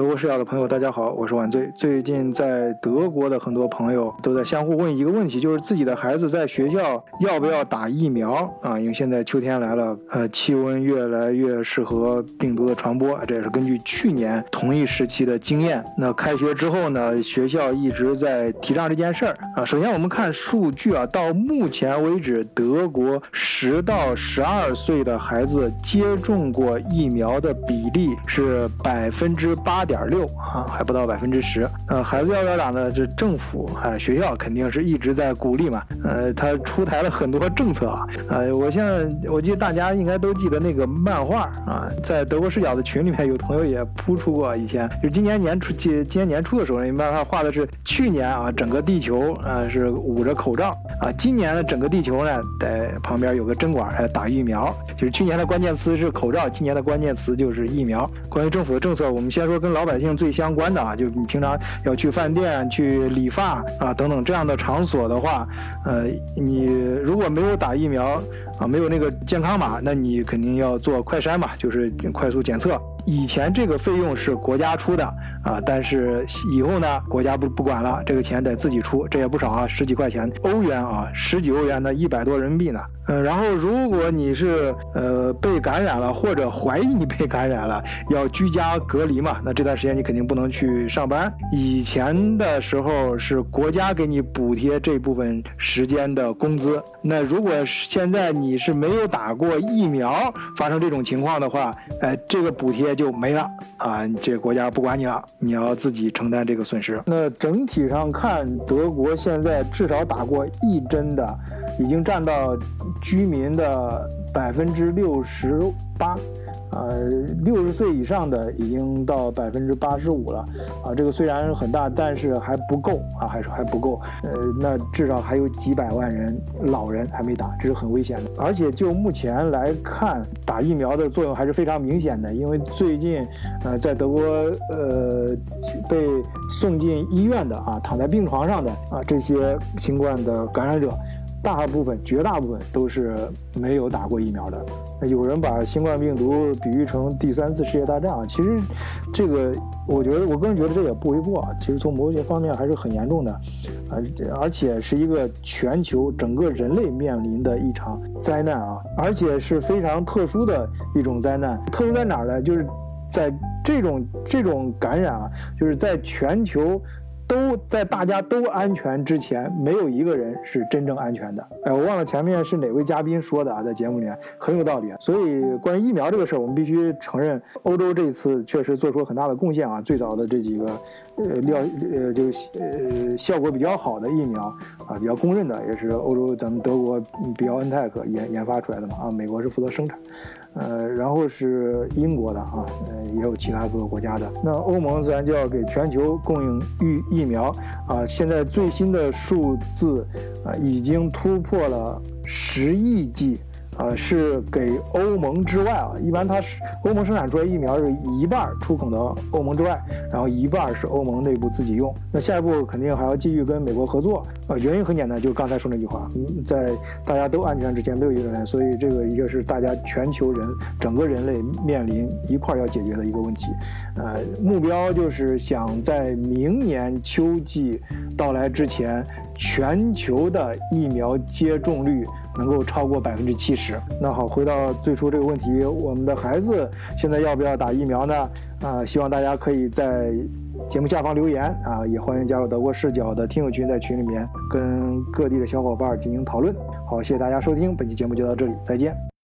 德国视角的朋友，大家好，我是晚醉。最近在德国的很多朋友都在相互问一个问题，就是自己的孩子在学校要不要打疫苗啊？因为现在秋天来了，呃，气温越来越适合病毒的传播，这也是根据去年同一时期的经验。那开学之后呢，学校一直在提倡这件事儿啊。首先我们看数据啊，到目前为止，德国十到十二岁的孩子接种过疫苗的比例是百分之八点。六啊，还不到百分之十。呃，孩子要不要打呢？这政府啊，学校肯定是一直在鼓励嘛。呃，他出台了很多政策啊。呃，我现在我记得大家应该都记得那个漫画啊，在德国视角的群里面有朋友也铺出过。以前就今年年初，今今年年初的时候，那漫画画的是去年啊，整个地球啊是捂着口罩啊，今年的整个地球呢在旁边有个针管，还打疫苗。就是去年的关键词是口罩，今年的关键词就是疫苗。关于政府的政策，我们先说跟老老百姓最相关的啊，就你平常要去饭店、去理发啊等等这样的场所的话，呃，你如果没有打疫苗啊，没有那个健康码，那你肯定要做快筛嘛，就是快速检测。以前这个费用是国家出的啊，但是以后呢，国家不不管了，这个钱得自己出，这也不少啊，十几块钱欧元啊，十几欧元呢，一百多人民币呢。嗯，然后如果你是呃被感染了，或者怀疑你被感染了，要居家隔离嘛，那这段时间你肯定不能去上班。以前的时候是国家给你补贴这部分时间的工资，那如果现在你你是没有打过疫苗，发生这种情况的话，哎，这个补贴。就没了啊！这国家不管你了，你要自己承担这个损失。那整体上看，德国现在至少打过一针的，已经占到居民的百分之六十八。呃，六十岁以上的已经到百分之八十五了，啊，这个虽然很大，但是还不够啊，还是还不够。呃，那至少还有几百万人老人还没打，这是很危险的。而且就目前来看，打疫苗的作用还是非常明显的，因为最近，呃，在德国，呃，被送进医院的啊，躺在病床上的啊，这些新冠的感染者。大部分、绝大部分都是没有打过疫苗的。有人把新冠病毒比喻成第三次世界大战啊，其实这个我觉得，我个人觉得这也不为过。啊其实从某些方面还是很严重的，啊，而且是一个全球整个人类面临的一场灾难啊，而且是非常特殊的一种灾难。特殊在哪儿呢？就是在这种这种感染啊，就是在全球。都在大家都安全之前，没有一个人是真正安全的。哎，我忘了前面是哪位嘉宾说的啊，在节目里面很有道理。所以关于疫苗这个事儿，我们必须承认，欧洲这一次确实做出了很大的贡献啊。最早的这几个，呃，料呃，就呃效果比较好的疫苗啊，比较公认的，也是欧洲咱们德国比奥恩泰克研研发出来的嘛啊，美国是负责生产。呃，然后是英国的啊，呃，也有其他各个国家的。那欧盟自然就要给全球供应疫疫疫苗啊，现在最新的数字啊，已经突破了十亿剂。呃，是给欧盟之外啊，一般它是欧盟生产出来疫苗是一半出口到欧盟之外，然后一半是欧盟内部自己用。那下一步肯定还要继续跟美国合作。呃，原因很简单，就是刚才说那句话，在大家都安全之前没有一个人，所以这个一个是大家全球人整个人类面临一块要解决的一个问题。呃，目标就是想在明年秋季到来之前，全球的疫苗接种率。能够超过百分之七十。那好，回到最初这个问题，我们的孩子现在要不要打疫苗呢？啊，希望大家可以在节目下方留言啊，也欢迎加入德国视角的听友群，在群里面跟各地的小伙伴进行讨论。好，谢谢大家收听，本期节目就到这里，再见。